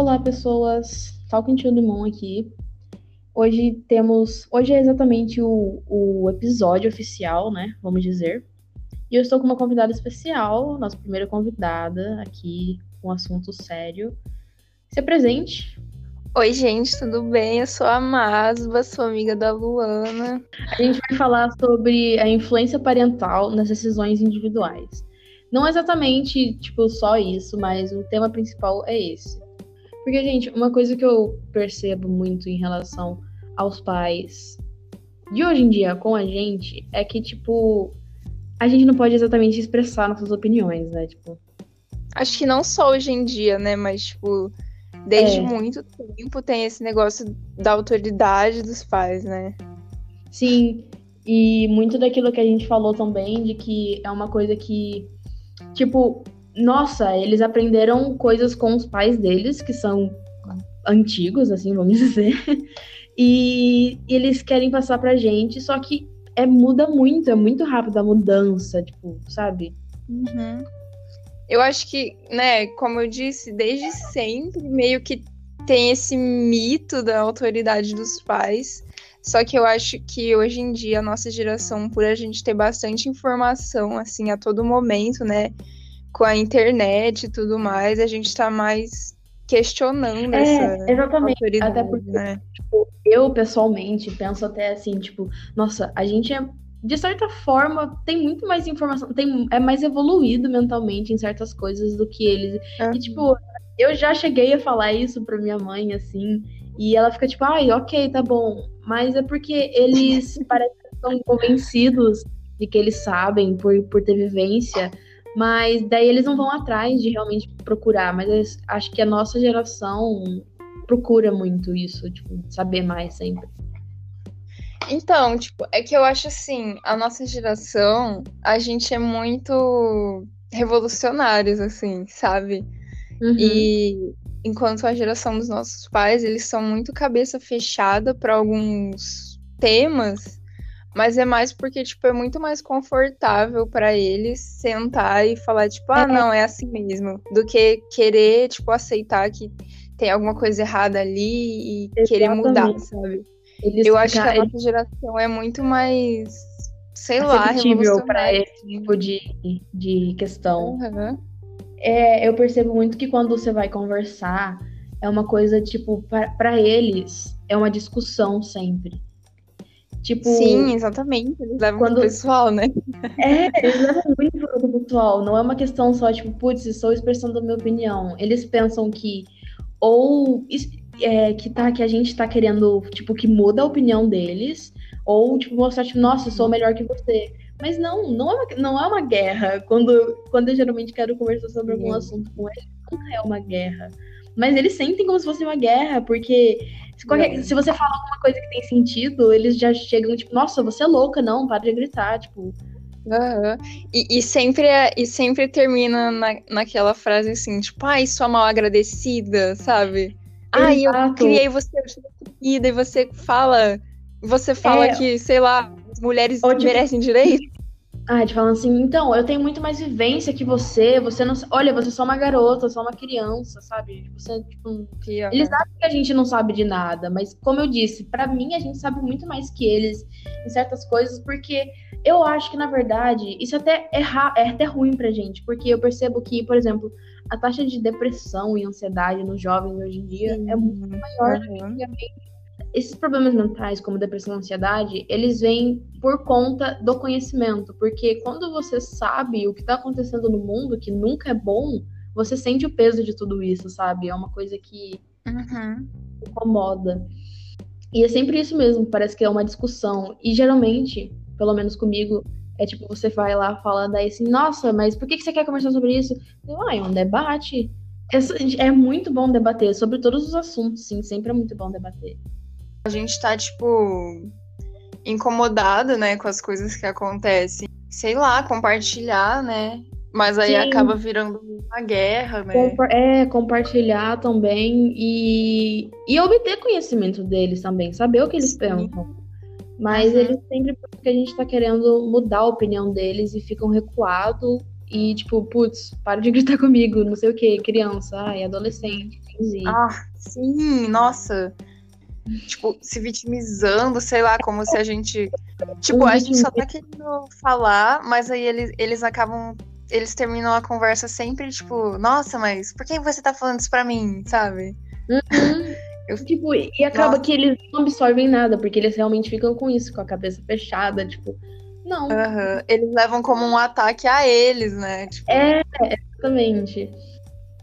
Olá, pessoas. Talking to the Moon aqui. Hoje temos. Hoje é exatamente o, o episódio oficial, né? Vamos dizer. E eu estou com uma convidada especial, nossa primeira convidada aqui, com um assunto sério. Se apresente. Oi, gente, tudo bem? Eu sou a Masba, sou amiga da Luana. A gente vai falar sobre a influência parental nas decisões individuais. Não exatamente, tipo, só isso, mas o tema principal é esse. Porque, gente, uma coisa que eu percebo muito em relação aos pais de hoje em dia com a gente é que, tipo, a gente não pode exatamente expressar nossas opiniões, né? Tipo. Acho que não só hoje em dia, né? Mas, tipo, desde é. muito tempo tem esse negócio da autoridade dos pais, né? Sim. E muito daquilo que a gente falou também, de que é uma coisa que tipo, nossa, eles aprenderam coisas com os pais deles, que são antigos, assim, vamos dizer. E, eles querem passar pra gente, só que é muda muito, é muito rápido a mudança, tipo, sabe? Uhum. Eu acho que, né, como eu disse, desde sempre meio que tem esse mito da autoridade dos pais. Só que eu acho que hoje em dia a nossa geração, por a gente ter bastante informação assim a todo momento, né, com a internet e tudo mais, a gente tá mais questionando é, essa exatamente. Até porque né? tipo, eu pessoalmente penso até assim, tipo, nossa, a gente é de certa forma, tem muito mais informação, tem, é mais evoluído mentalmente em certas coisas do que eles. E, tipo, eu já cheguei a falar isso pra minha mãe, assim, e ela fica tipo, ai, ok, tá bom. Mas é porque eles parecem que estão convencidos de que eles sabem por, por ter vivência, mas daí eles não vão atrás de realmente procurar. Mas acho que a nossa geração procura muito isso, tipo, saber mais sempre. Então, tipo, é que eu acho assim, a nossa geração, a gente é muito revolucionários, assim, sabe? Uhum. E enquanto a geração dos nossos pais, eles são muito cabeça fechada para alguns temas, mas é mais porque tipo é muito mais confortável para eles sentar e falar tipo, ah, é. não, é assim mesmo, do que querer tipo aceitar que tem alguma coisa errada ali e Exatamente. querer mudar, sabe? Eles Eu acho que a nossa geração é muito mais sei lá, para esse tipo de, de questão. Uhum é, eu percebo muito que quando você vai conversar, é uma coisa, tipo, para eles, é uma discussão sempre. Tipo, Sim, exatamente. Eles levam quando... pro pessoal, né? É, eles levam muito pro pessoal. Não é uma questão só, tipo, putz, estou expressando a minha opinião. Eles pensam que ou é, que, tá, que a gente tá querendo, tipo, que muda a opinião deles, ou, tipo, mostrar, tipo, nossa, eu sou melhor que você. Mas não, não é uma, não é uma guerra. Quando, quando eu geralmente quero conversar sobre algum assunto com eles, nunca é uma guerra. Mas eles sentem como se fosse uma guerra, porque se, qualquer, se você fala alguma coisa que tem sentido, eles já chegam, tipo, nossa, você é louca, não, para de gritar, tipo. Uhum. E, e, sempre, é, e sempre termina na, naquela frase assim, tipo, ai, sua mal agradecida, sabe? Ai, eu criei você, eu e você fala. Você fala é... que, sei lá, mulheres tipo, merecem direito? Ah, te falando assim, então, eu tenho muito mais vivência que você, você não. Olha, você é só uma garota, só uma criança, sabe? Você, tipo. Eles acham que a gente não sabe de nada, mas como eu disse, para mim a gente sabe muito mais que eles em certas coisas, porque eu acho que, na verdade, isso até é, é até ruim pra gente, porque eu percebo que, por exemplo, a taxa de depressão e ansiedade nos jovens hoje em dia Sim. é muito maior uhum. do que antigamente esses problemas mentais, como depressão e ansiedade, eles vêm por conta do conhecimento. Porque quando você sabe o que está acontecendo no mundo, que nunca é bom, você sente o peso de tudo isso, sabe? É uma coisa que uhum. incomoda. E é sempre isso mesmo, parece que é uma discussão. E geralmente, pelo menos comigo, é tipo, você vai lá fala daí assim, nossa, mas por que você quer conversar sobre isso? Eu, ah, é um debate. É, é muito bom debater sobre todos os assuntos, sim, sempre é muito bom debater a gente tá, tipo, incomodado, né, com as coisas que acontecem. Sei lá, compartilhar, né? Mas aí Sim. acaba virando uma guerra, né? Compa é, compartilhar também e, e obter conhecimento deles também, saber o que eles Sim. pensam. Mas uhum. eles sempre, porque a gente tá querendo mudar a opinião deles e ficam recuados e, tipo, putz, para de gritar comigo, não sei o que, criança, ai, adolescente, Ah, sim, nossa. Tipo, se vitimizando, sei lá, como se a gente. Tipo, a gente só tá querendo falar, mas aí eles, eles acabam. Eles terminam a conversa sempre, tipo, nossa, mas por que você tá falando isso pra mim, sabe? Uhum. Eu... Tipo, e acaba Nossa. que eles não absorvem nada, porque eles realmente ficam com isso, com a cabeça fechada, tipo, não. Uhum. Eles levam como um ataque a eles, né? Tipo... É, exatamente.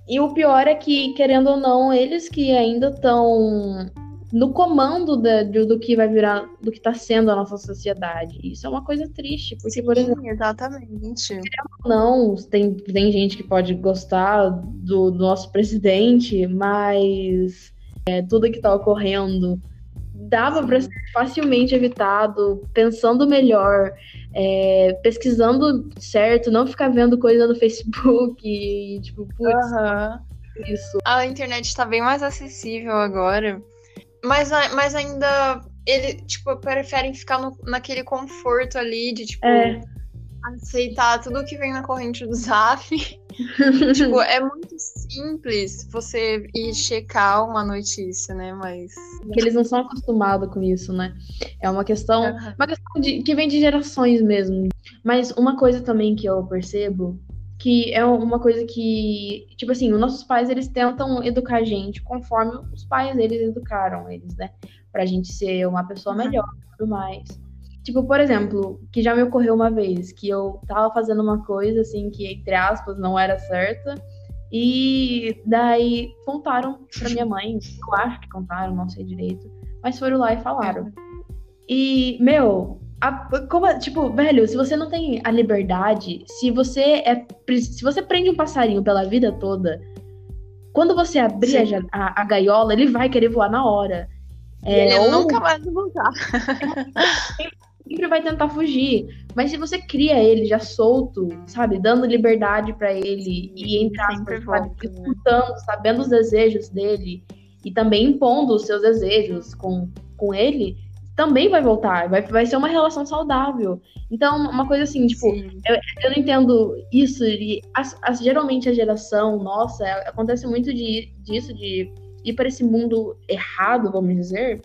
E o pior é que, querendo ou não, eles que ainda estão no comando da, do, do, que vai virar, do que está sendo a nossa sociedade. Isso é uma coisa triste, porque, Sim, por exemplo. Exatamente. Não, tem, tem gente que pode gostar do, do nosso presidente, mas é, tudo que está ocorrendo dava para ser facilmente evitado, pensando melhor, é, pesquisando certo, não ficar vendo coisa no Facebook e, tipo, putz, uhum. isso. A internet está bem mais acessível agora, mas, mas ainda ele, tipo, preferem ficar no, naquele conforto ali de, tipo, é. aceitar tudo que vem na corrente do Zap tipo, é muito simples você ir checar uma notícia, né? Mas. Que eles não são acostumados com isso, né? É uma questão. Uhum. Uma questão de, que vem de gerações mesmo. Mas uma coisa também que eu percebo que é uma coisa que, tipo assim, os nossos pais, eles tentam educar a gente conforme os pais deles educaram eles, né? Pra gente ser uma pessoa melhor e tudo mais. Tipo, por exemplo, que já me ocorreu uma vez que eu tava fazendo uma coisa assim que, entre aspas, não era certa. E daí contaram pra minha mãe, eu acho que contaram, não sei direito, mas foram lá e falaram. E, meu, a, como, tipo, velho, se você não tem a liberdade, se você é. Se você prende um passarinho pela vida toda, quando você abrir a, a, a, gaiola, ele vai querer voar na hora. É, ele ou... nunca vai voltar. sempre vai tentar fugir. Mas se você cria ele já solto, sabe, dando liberdade para ele e entrar sabe, escutando, sabendo os desejos dele e também impondo os seus desejos com, com ele, também vai voltar, vai, vai ser uma relação saudável. Então, uma coisa assim, tipo, eu, eu, não entendo isso, e as, as, geralmente a geração nossa, acontece muito de, disso, de ir para esse mundo errado, vamos dizer,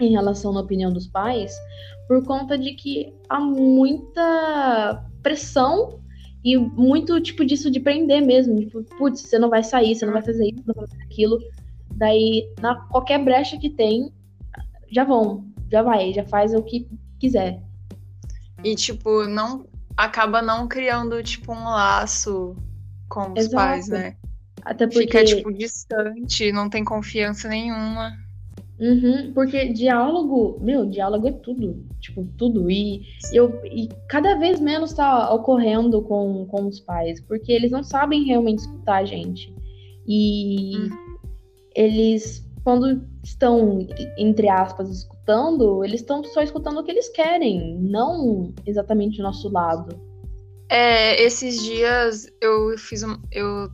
em relação à opinião dos pais, por conta de que há muita pressão e muito tipo disso de prender mesmo. Tipo, putz, você não vai sair, você não vai fazer isso, não vai fazer aquilo. Daí, na qualquer brecha que tem, já vão, já vai, já faz o que quiser. E, tipo, não acaba não criando, tipo, um laço com os Exato. pais, né? Até porque... Fica, tipo, distante, não tem confiança nenhuma. Uhum, porque diálogo, meu, diálogo é tudo. Tipo, tudo. E, eu, e cada vez menos tá ocorrendo com, com os pais, porque eles não sabem realmente escutar a gente. E uhum. eles, quando estão, entre aspas, escutando, eles estão só escutando o que eles querem, não exatamente o nosso lado. É, esses dias eu fiz um, eu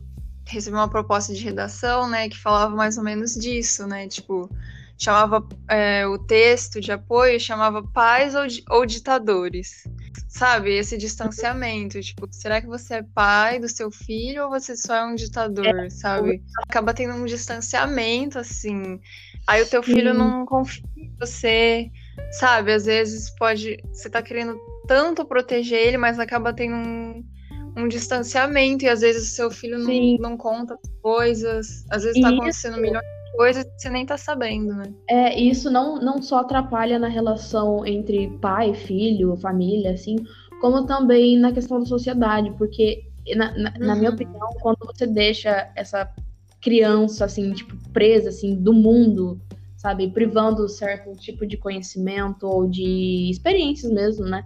recebi uma proposta de redação, né, que falava mais ou menos disso, né, tipo, chamava é, o texto de apoio, chamava pais ou, ou ditadores. Sabe, esse distanciamento, tipo, será que você é pai do seu filho ou você só é um ditador, é. sabe? Acaba tendo um distanciamento, assim. Aí o teu filho Sim. não confia em você, sabe? Às vezes pode. Você tá querendo tanto proteger ele, mas acaba tendo um, um distanciamento, e às vezes o seu filho não, não, conta coisas, às vezes tá acontecendo milhões coisa que você nem tá sabendo, né? É, isso não, não só atrapalha na relação entre pai, filho, família, assim, como também na questão da sociedade, porque, na, na, uhum. na minha uhum. opinião, quando você deixa essa criança, assim, tipo, presa, assim, do mundo, sabe, privando certo tipo de conhecimento ou de experiências mesmo, né?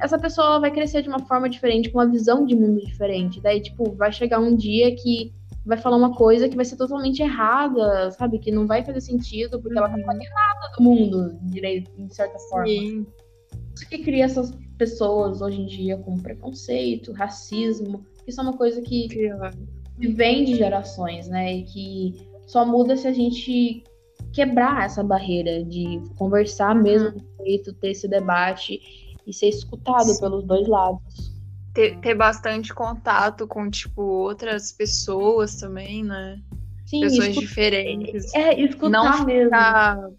Essa pessoa vai crescer de uma forma diferente, com uma visão de mundo diferente. Daí, tipo, vai chegar um dia que vai falar uma coisa que vai ser totalmente errada, sabe? Que não vai fazer sentido, porque ela não tá nada do mundo, direito, de certa forma. Sim. Isso que cria essas pessoas hoje em dia com preconceito, racismo, isso é uma coisa que, que vem de gerações, né? E que só muda se a gente quebrar essa barreira de conversar mesmo jeito, ter esse debate e ser escutado Sim. pelos dois lados. Ter, ter bastante contato com, tipo, outras pessoas também, né? Sim, pessoas escutar, diferentes. É, escutar não mesmo. Ficar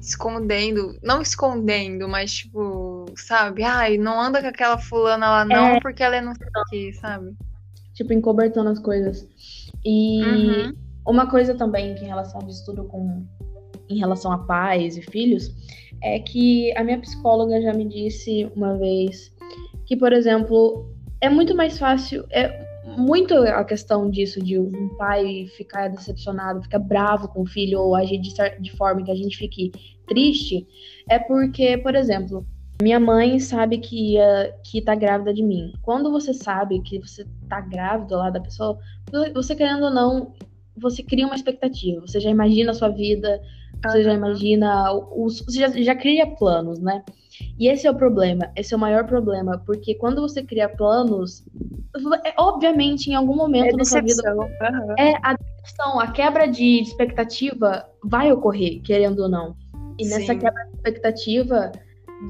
escondendo, não escondendo, mas tipo, sabe? Ai, não anda com aquela fulana lá não, é. porque ela é não sei o que, sabe? Tipo, encobertando as coisas. E uhum. uma coisa também que em relação ao estudo com em relação a pais e filhos é que a minha psicóloga já me disse uma vez que, por exemplo, é muito mais fácil, é muito a questão disso, de um pai ficar decepcionado, ficar bravo com o filho ou agir de, de forma que a gente fique triste, é porque, por exemplo, minha mãe sabe que, uh, que tá grávida de mim. Quando você sabe que você tá grávida lá da pessoa, você querendo ou não, você cria uma expectativa. Você já imagina a sua vida, você já imagina, os, você já, já cria planos, né? E esse é o problema, esse é o maior problema, porque quando você cria planos, é, obviamente, em algum momento é da sua vida. Uhum. É a decepção, a quebra de expectativa vai ocorrer, querendo ou não. E Sim. nessa quebra de expectativa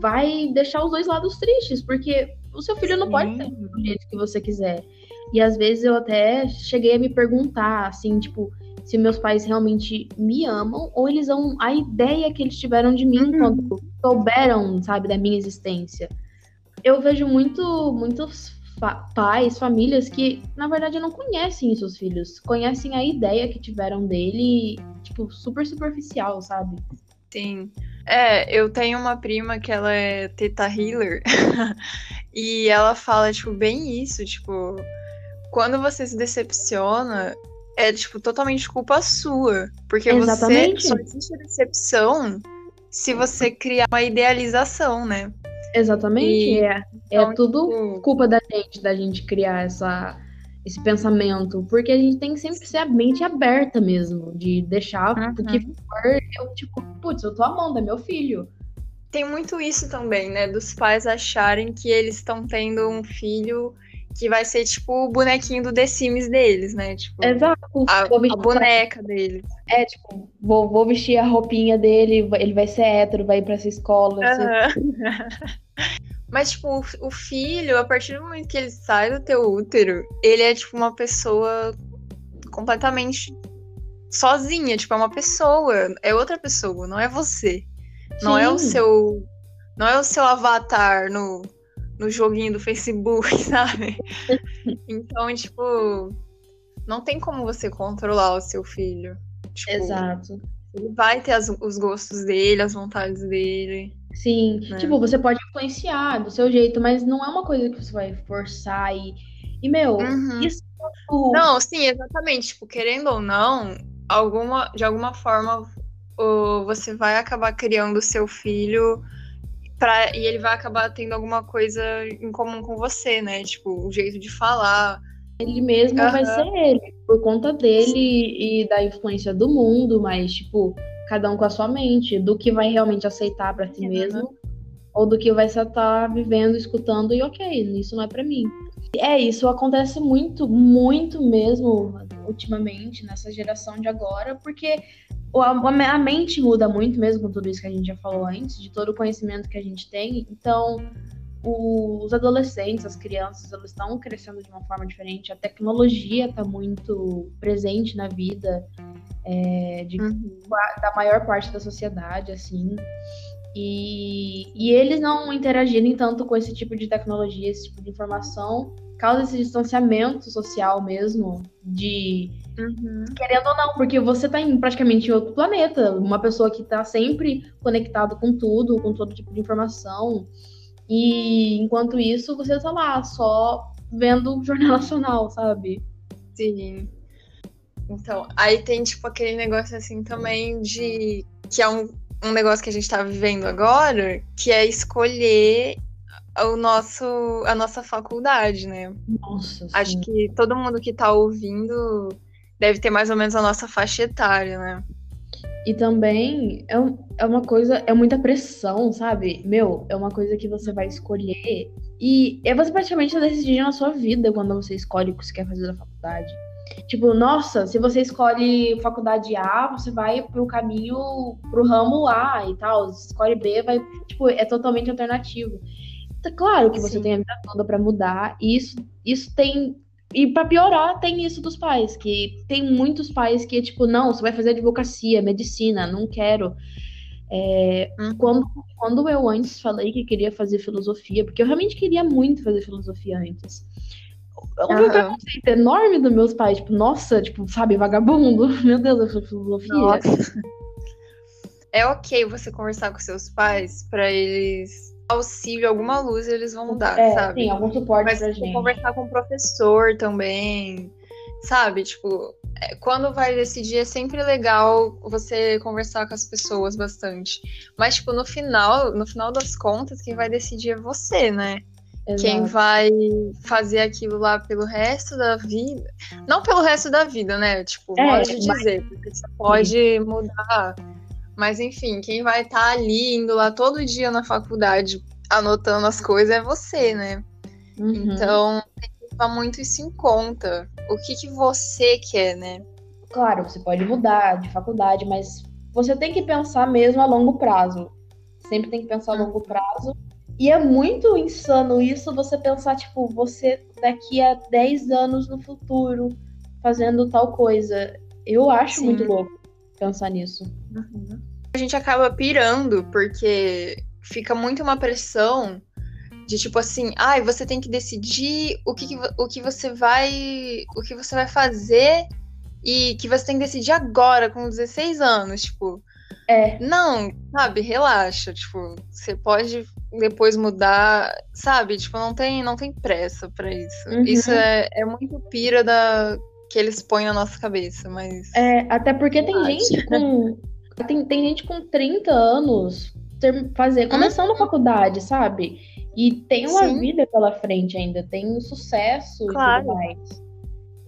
vai deixar os dois lados tristes, porque o seu filho Sim. não pode ser do jeito que você quiser. E às vezes eu até cheguei a me perguntar, assim, tipo, se meus pais realmente me amam ou eles amam a ideia que eles tiveram de mim uhum. quando souberam, sabe, da minha existência. Eu vejo muito, muitos fa pais, famílias que, na verdade, não conhecem seus filhos. Conhecem a ideia que tiveram dele, tipo, super superficial, sabe? Sim. É, eu tenho uma prima que ela é teta healer. e ela fala, tipo, bem isso, tipo, quando você se decepciona, é, tipo, totalmente culpa sua. Porque Exatamente. você só existe a decepção se você criar uma idealização, né? Exatamente, e, é. É então, tudo tipo... culpa da gente, da gente criar essa, esse pensamento. Porque a gente tem que sempre ser a mente aberta mesmo, de deixar uhum. o que for. Eu, tipo, putz, eu tô amando, é meu filho. Tem muito isso também, né? Dos pais acharem que eles estão tendo um filho que vai ser tipo o bonequinho do The Sims deles, né? Tipo, Exato. A, a boneca deles. É, tipo, vou, vou vestir a roupinha dele, ele vai ser hétero, vai ir pra essa escola. Uhum. Mas, tipo, o filho, a partir do momento que ele sai do teu útero, ele é, tipo, uma pessoa completamente sozinha. Tipo, é uma pessoa. É outra pessoa, não é você. Sim. Não é o seu. Não é o seu avatar no, no joguinho do Facebook, sabe? então, tipo, não tem como você controlar o seu filho. Tipo, Exato. Ele vai ter as, os gostos dele, as vontades dele. Sim, né? tipo, você pode influenciar do seu jeito, mas não é uma coisa que você vai forçar e. E, meu, uhum. isso. Não, sim, exatamente. Tipo, querendo ou não, alguma, de alguma forma, você vai acabar criando o seu filho Pra, e ele vai acabar tendo alguma coisa em comum com você, né? Tipo, o jeito de falar. Ele mesmo uhum. vai ser ele, por conta dele e da influência do mundo, mas, tipo, cada um com a sua mente, do que vai realmente aceitar para si uhum. mesmo, ou do que vai estar tá vivendo, escutando, e ok, isso não é para mim. É, isso acontece muito, muito mesmo ultimamente, nessa geração de agora, porque a mente muda muito mesmo com tudo isso que a gente já falou antes, de todo o conhecimento que a gente tem. Então, os adolescentes, as crianças, elas estão crescendo de uma forma diferente. A tecnologia está muito presente na vida é, de, uhum. da maior parte da sociedade, assim. E, e eles não interagirem tanto com esse tipo de tecnologia, esse tipo de informação, causa esse distanciamento social mesmo, de Uhum. Querendo ou não, porque você tá em praticamente outro planeta. Uma pessoa que tá sempre conectado com tudo, com todo tipo de informação. E enquanto isso, você tá lá só vendo o Jornal Nacional, sabe? Sim. Então, aí tem tipo aquele negócio assim também de. que é um, um negócio que a gente tá vivendo agora, que é escolher o nosso, a nossa faculdade, né? Nossa. Acho sim. que todo mundo que tá ouvindo deve ter mais ou menos a nossa faixa etária, né? E também é, é uma coisa, é muita pressão, sabe? Meu, é uma coisa que você vai escolher. E é você praticamente tá decidindo na sua vida quando você escolhe o que você quer fazer na faculdade. Tipo, nossa, se você escolhe faculdade A, você vai pro caminho, pro ramo A e tal. Se escolhe B, vai, tipo, é totalmente alternativo. Claro que você Sim. tem a vida toda para mudar, e isso, isso tem. E para piorar, tem isso dos pais, que tem muitos pais que, tipo, não, você vai fazer advocacia, medicina, não quero. É, hum. quando, quando eu antes falei que queria fazer filosofia, porque eu realmente queria muito fazer filosofia antes. Houve um preconceito enorme dos meus pais, tipo, nossa, tipo, sabe, vagabundo. Meu Deus, eu sou filosofia. Nossa. É ok você conversar com seus pais para eles auxílio, alguma luz, eles vão mudar, é, sabe? Sim, algum suporte Mas pra gente. conversar com o professor também, sabe? Tipo, é, quando vai decidir é sempre legal você conversar com as pessoas bastante. Mas, tipo, no final, no final das contas, quem vai decidir é você, né? Exato. Quem vai fazer aquilo lá pelo resto da vida. Não pelo resto da vida, né? Tipo, é, modo de dizer, porque você pode mudar. Mas enfim, quem vai estar tá ali indo lá todo dia na faculdade anotando as coisas é você, né? Uhum. Então, tem que levar muito isso em conta. O que, que você quer, né? Claro, você pode mudar de faculdade, mas você tem que pensar mesmo a longo prazo. Sempre tem que pensar a uhum. longo prazo e é muito insano isso você pensar, tipo, você daqui a 10 anos no futuro fazendo tal coisa. Eu acho Sim. muito louco pensar nisso. Uhum. A gente acaba pirando, porque fica muito uma pressão de tipo assim, ai, ah, você tem que decidir o que, que, o que você vai. o que você vai fazer e que você tem que decidir agora, com 16 anos, tipo. É. Não, sabe, relaxa. Tipo, você pode depois mudar, sabe? Tipo, não tem, não tem pressa para isso. Uhum. Isso é, é muito pira da que eles põem na nossa cabeça, mas. É, até porque tem gente com. Tem, tem gente com 30 anos ter, fazer, uhum. começando a faculdade, sabe? E tem uma Sim. vida pela frente ainda, tem um sucesso claro. e tudo mais.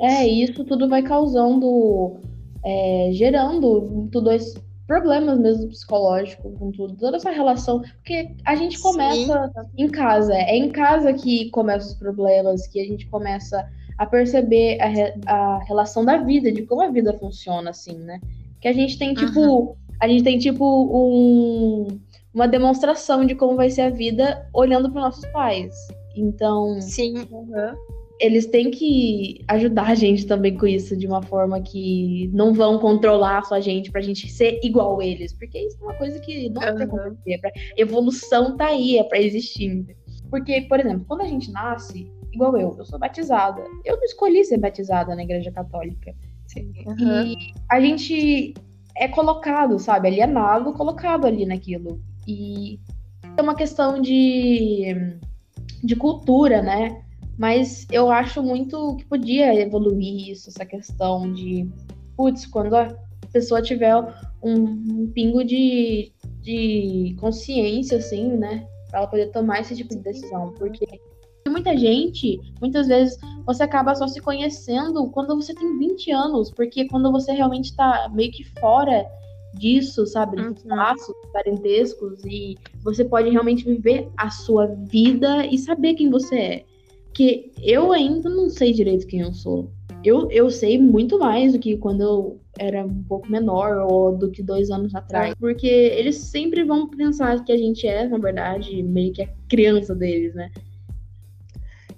É, isso tudo vai causando, é, gerando tudo isso problemas mesmo psicológicos com tudo, toda essa relação, porque a gente começa Sim. em casa, é em casa que começam os problemas, que a gente começa a perceber a, re, a relação da vida, de como a vida funciona, assim, né? Que a gente tem, tipo, uhum. a gente tem, tipo, um, uma demonstração de como vai ser a vida olhando para nossos pais. Então. Sim. Uhum eles têm que ajudar a gente também com isso, de uma forma que não vão controlar só a gente pra gente ser igual eles. Porque isso é uma coisa que não uhum. vai acontecer. Pra... Evolução tá aí, é pra existir. Porque, por exemplo, quando a gente nasce, igual eu, eu sou batizada. Eu não escolhi ser batizada na igreja católica. Sim. Uhum. E a gente é colocado, sabe? Alienado, colocado ali naquilo. E é uma questão de, de cultura, né? Mas eu acho muito que podia evoluir isso, essa questão de, putz, quando a pessoa tiver um, um pingo de, de consciência, assim, né? Pra ela poder tomar esse tipo de decisão. Porque muita gente, muitas vezes, você acaba só se conhecendo quando você tem 20 anos, porque quando você realmente tá meio que fora disso, sabe, dos uhum. laços parentescos, e você pode realmente viver a sua vida e saber quem você é que eu ainda não sei direito quem eu sou. Eu, eu sei muito mais do que quando eu era um pouco menor ou do que dois anos atrás. Porque eles sempre vão pensar que a gente é, na verdade, meio que a criança deles, né?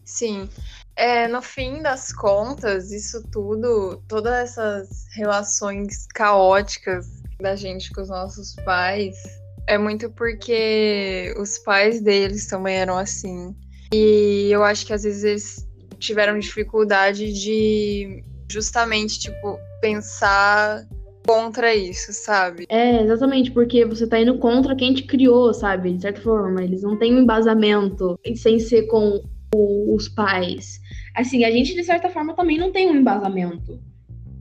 Sim. É, no fim das contas, isso tudo, todas essas relações caóticas da gente com os nossos pais, é muito porque os pais deles também eram assim. E eu acho que às vezes eles tiveram dificuldade de justamente, tipo, pensar contra isso, sabe? É, exatamente, porque você tá indo contra quem te criou, sabe? De certa forma, eles não têm um embasamento sem ser com os pais. Assim, a gente, de certa forma, também não tem um embasamento.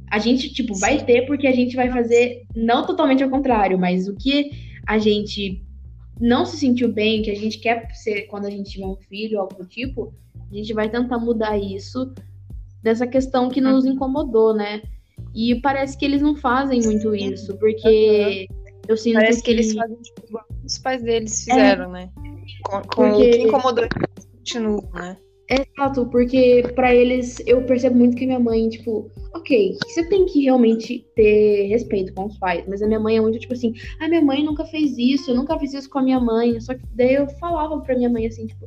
A gente, tipo, vai ter porque a gente vai fazer, não totalmente ao contrário, mas o que a gente não se sentiu bem, que a gente quer ser quando a gente tiver um filho, algo do tipo, a gente vai tentar mudar isso dessa questão que nos incomodou, né? E parece que eles não fazem muito isso, porque eu sinto parece que... que eles fazem tipo, os pais deles fizeram, é, né? Com, com porque... o que incomodou eles continua, né? Exato, porque para eles eu percebo muito que minha mãe, tipo, ok, você tem que realmente ter respeito com os pais, mas a minha mãe é muito tipo assim, a ah, minha mãe nunca fez isso, eu nunca fiz isso com a minha mãe. Só que daí eu falava pra minha mãe assim, tipo,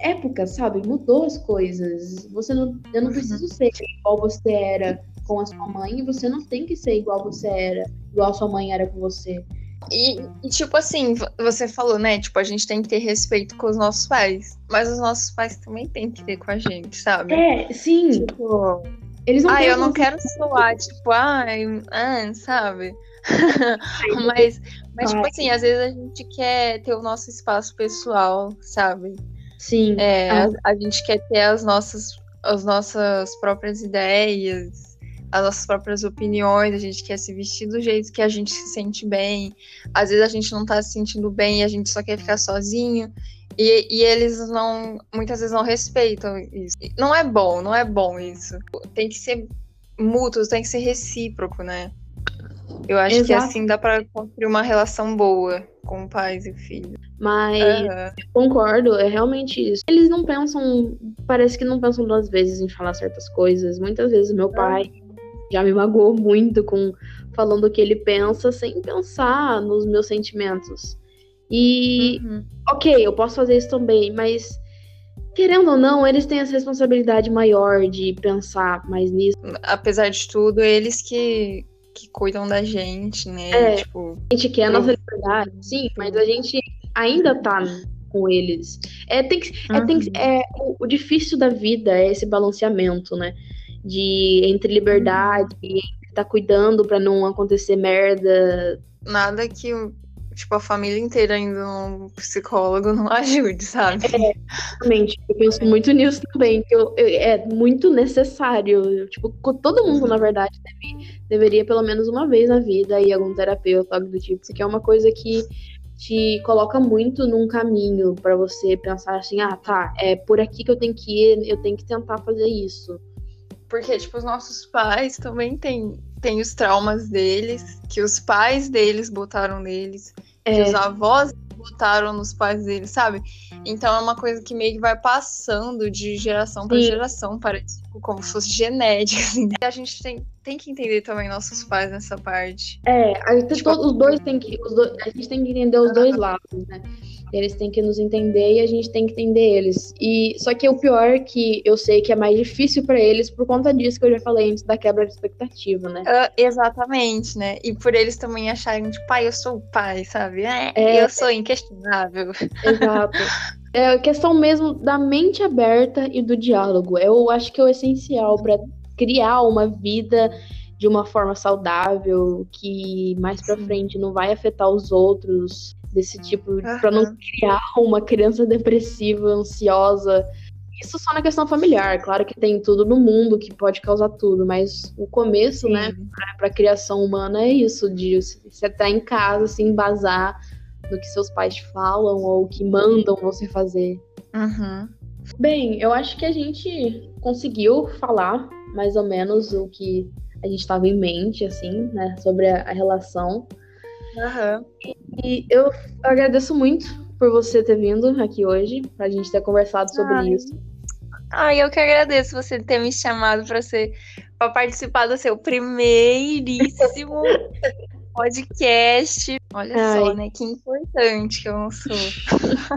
época, sabe? Mudou as coisas. Você não, eu não preciso uhum. ser igual você era com a sua mãe, e você não tem que ser igual você era, igual a sua mãe era com você. E, e, tipo assim, você falou, né? Tipo, a gente tem que ter respeito com os nossos pais. Mas os nossos pais também têm que ter com a gente, sabe? É, sim. Tipo, eles não ah, eu não quero soar, tipo, ai, ah, sabe? mas, mas tipo assim, às vezes a gente quer ter o nosso espaço pessoal, sabe? Sim. É, ah. a, a gente quer ter as nossas, as nossas próprias ideias, as nossas próprias opiniões, a gente quer se vestir do jeito que a gente se sente bem. Às vezes a gente não tá se sentindo bem e a gente só quer ficar sozinho. E, e eles não, muitas vezes não respeitam isso. Não é bom, não é bom isso. Tem que ser mútuo, tem que ser recíproco, né? Eu acho Exato. que assim dá para construir uma relação boa com pais e filhos. Mas uhum. concordo, é realmente isso. Eles não pensam, parece que não pensam duas vezes em falar certas coisas. Muitas vezes meu pai uhum já me magoou muito com falando o que ele pensa sem pensar nos meus sentimentos. E, uhum. ok, eu posso fazer isso também, mas querendo ou não, eles têm essa responsabilidade maior de pensar mais nisso. Apesar de tudo, eles que, que cuidam da gente, né? É, tipo, a gente quer a nossa liberdade, sim, mas a gente ainda tá com eles. É, tem que, é, tem que, uhum. é, o, o difícil da vida é esse balanceamento, né? De entre liberdade e tá cuidando para não acontecer merda. Nada que tipo a família inteira indo um psicólogo não ajude, sabe? É, exatamente. Eu penso muito nisso também, que eu, eu, é muito necessário. Tipo, todo mundo, na verdade, deve, deveria pelo menos uma vez na vida ir a algum terapeuta, algo do tipo, porque é uma coisa que te coloca muito num caminho para você pensar assim, ah, tá, é por aqui que eu tenho que ir, eu tenho que tentar fazer isso. Porque, tipo, os nossos pais também têm, têm os traumas deles, que os pais deles botaram neles, é. que os avós botaram nos pais deles, sabe? Então é uma coisa que meio que vai passando de geração para geração, parece como se fosse genética. Assim. A gente tem, tem que entender também nossos pais nessa parte. É, a gente, tipo, os dois tem que. Os dois, a gente tem que entender os dois lados, né? Eles têm que nos entender e a gente tem que entender eles. E só que o pior é que eu sei que é mais difícil para eles por conta disso que eu já falei antes da quebra de expectativa, né? Uh, exatamente, né? E por eles também acharem, tipo, pai, eu sou o pai, sabe? É, é... eu sou inquestionável. Exato. É questão mesmo da mente aberta e do diálogo. Eu acho que é o essencial para criar uma vida de uma forma saudável, que mais para frente não vai afetar os outros, desse tipo, uhum. para não criar uma criança depressiva, ansiosa. Isso só na questão familiar, claro que tem tudo no mundo que pode causar tudo, mas o começo, né, Sim. né, para a criação humana é isso, de você estar em casa, se embasar no que seus pais falam ou que mandam você fazer. Uhum. Bem, eu acho que a gente conseguiu falar mais ou menos o que a gente estava em mente, assim, né, sobre a, a relação. Uhum. E eu agradeço muito por você ter vindo aqui hoje, pra gente ter conversado sobre Ai. isso. Ai, eu que agradeço você ter me chamado para ser para participar do seu primeiríssimo podcast. Olha Ai. só, né? Que importante que eu não sou.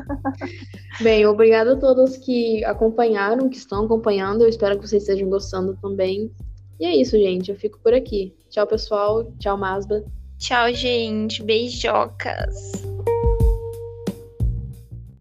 Bem, obrigada a todos que acompanharam, que estão acompanhando. Eu espero que vocês estejam gostando também. E é isso, gente. Eu fico por aqui. Tchau, pessoal. Tchau, Masba. Tchau, gente. Beijocas.